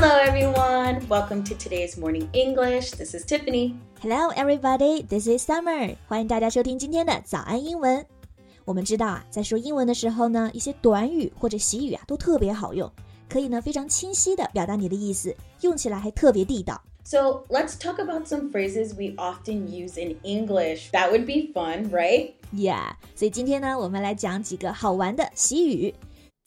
Hello, everyone. Welcome to today's morning English. This is Tiffany. Hello, everybody. This is Summer. 欢迎大家收听今天的早安英文。我们知道啊，在说英文的时候呢，一些短语或者习语啊都特别好用，可以呢非常清晰的表达你的意思，用起来还特别地道。So let's talk about some phrases we often use in English. That would be fun, right? Yeah. 所以今天呢，我们来讲几个好玩的习语。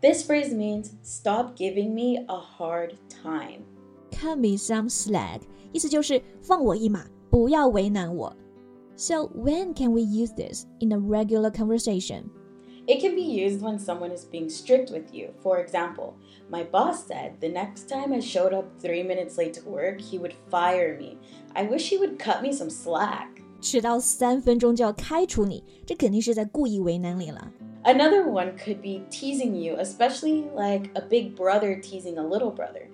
This phrase means stop giving me a hard time. Cut me some slack，意思就是放我一马，不要为难我。So when can we use this in a regular conversation? It can be used when someone is being strict with you. For example, my boss said the next time I showed up three minutes late to work, he would fire me. I wish he would cut me some slack. 迟到三分钟就要开除你，这肯定是在故意为难你了。 Another one could be teasing you, especially like a big brother teasing a little brother.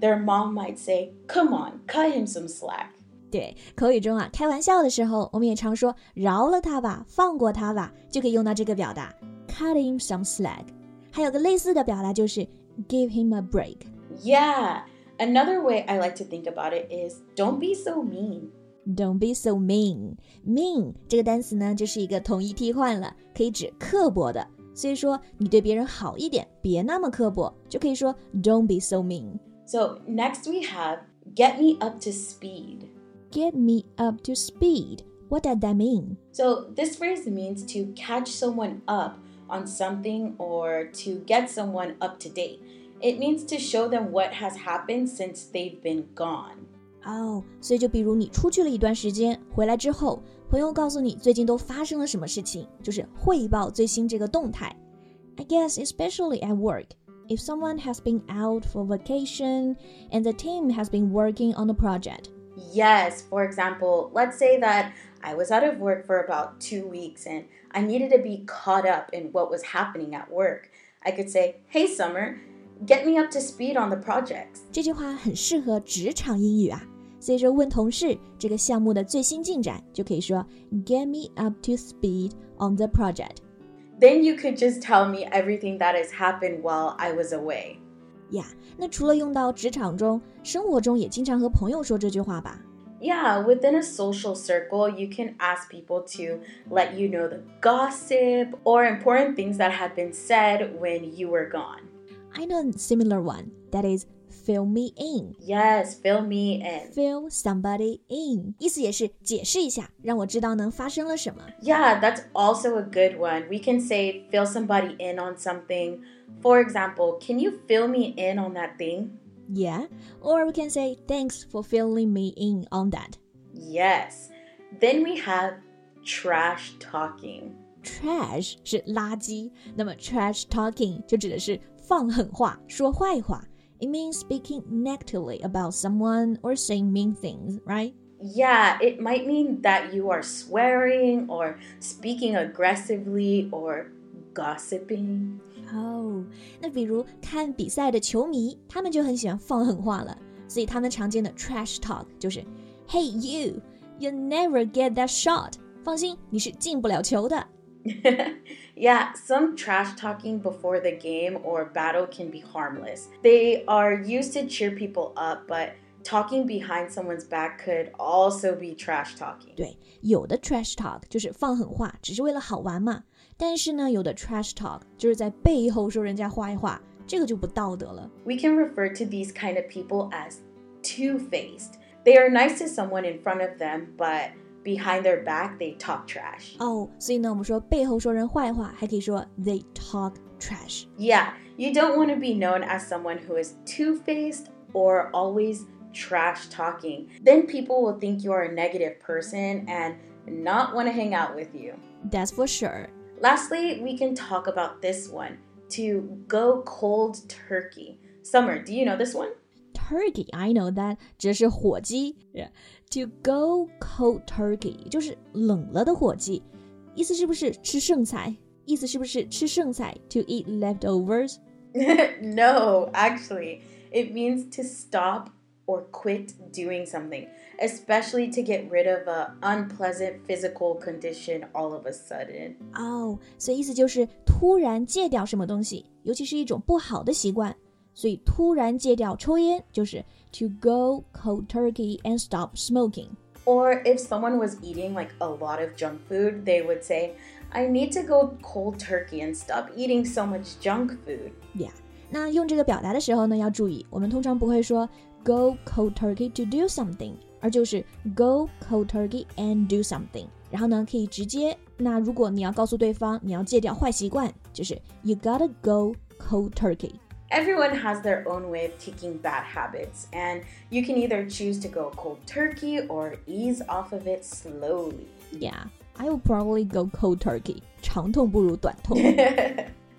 Their mom might say, Come on, cut him some slack. 对，口语中啊，开玩笑的时候，我们也常说饶了他吧，放过他吧，就可以用到这个表达 cut him some slack。还有个类似的表达就是 give him a break。Yeah, another way I like to think about it is don't be so mean. Don't be so mean. Mean 这个单词呢，就是一个同义替换了，可以指刻薄的。所以说，你对别人好一点，别那么刻薄，就可以说 Don't be so mean. So next we have get me up to speed. Get me up to speed. What does that mean? So this phrase means to catch someone up on something or to get someone up to date. It means to show them what has happened since they've been gone. 哦，所以就比如你出去了一段时间，回来之后，朋友告诉你最近都发生了什么事情，就是汇报最新这个动态。I guess especially at work, if someone has been out for vacation and the team has been working on a project. Yes, for example, let's say that I was out of work for about two weeks and I needed to be caught up in what was happening at work. I could say, Hey, Summer, get me up to speed on the projects. 这句话很适合职场英语啊。 所以说，问同事这个项目的最新进展，就可以说 Get me up to speed on the project. Then you could just tell me everything that has happened while I was away. 呀，那除了用到职场中，生活中也经常和朋友说这句话吧？Yeah, within a social circle, you can ask people to let you know the gossip or important things that have been said when you were gone. I know a similar one. That is fill me in. Yes, fill me in. Fill somebody in，意思也是解释一下，让我知道呢发生了什么。Yeah, that's also a good one. We can say fill somebody in on something. For example, can you fill me in on that thing? Yeah, or we can say thanks for filling me in on that. Yes. Then we have trash talking. Trash 是垃圾，那么 trash talking 就指的是放狠话、说坏话。 it means speaking negatively about someone or saying mean things, right? Yeah, it might mean that you are swearing or speaking aggressively or gossiping. 哦，那比如看比赛的球迷，他们就很喜欢放狠话了，所以他们常见的 trash talk 就是 Hey you, you never get that shot. 放心，你是进不了球的。 yeah, some trash talking before the game or battle can be harmless. They are used to cheer people up, but talking behind someone's back could also be trash talking. 对，有的 trash talk 就是放狠话，只是为了好玩嘛。但是呢，有的 trash talk 就是在背后说人家坏话，这个就不道德了。We can refer to these kind of people as two-faced. They are nice to someone in front of them, but behind their back they talk trash. 哦，所以呢，我们说背后说人坏话，还可以说 they talk trash. Yeah, you don't want to be known as someone who is two-faced or always trash talking. Then people will think you are a negative person and not want to hang out with you. That's for sure. Lastly, we can talk about this one to go cold turkey. Summer, do you know this one? turkey, I know that 指的是火鸡。To go cold turkey 就是冷了的火鸡，意思是不是吃剩菜？意思是不是吃剩菜？To eat leftovers? no, actually, it means to stop or quit doing something, especially to get rid of a unpleasant physical condition all of a sudden. 哦，所以意思就是突然戒掉什么东西，尤其是一种不好的习惯。 所以突然戒掉抽烟就是 to go cold turkey and stop smoking. Or if someone was eating like a lot of junk food, they would say, I need to go cold turkey and stop eating so much junk food. Yeah. 那用这个表达的时候呢，要注意，我们通常不会说 go cold turkey to do something，而就是 go cold turkey and do something。然后呢，可以直接，那如果你要告诉对方你要戒掉坏习惯，就是 you gotta go cold turkey。 Everyone has their own way of kicking bad habits, and you can either choose to go cold turkey or ease off of it slowly. Yeah, I will probably go cold turkey. 长痛不如短痛。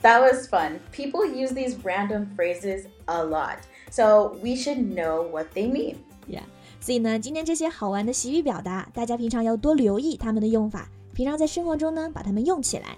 that was fun. People use these random phrases a lot, so we should know what they mean. Yeah. 所以呢，今天这些好玩的习语表达，大家平常要多留意它们的用法，平常在生活中呢，把它们用起来。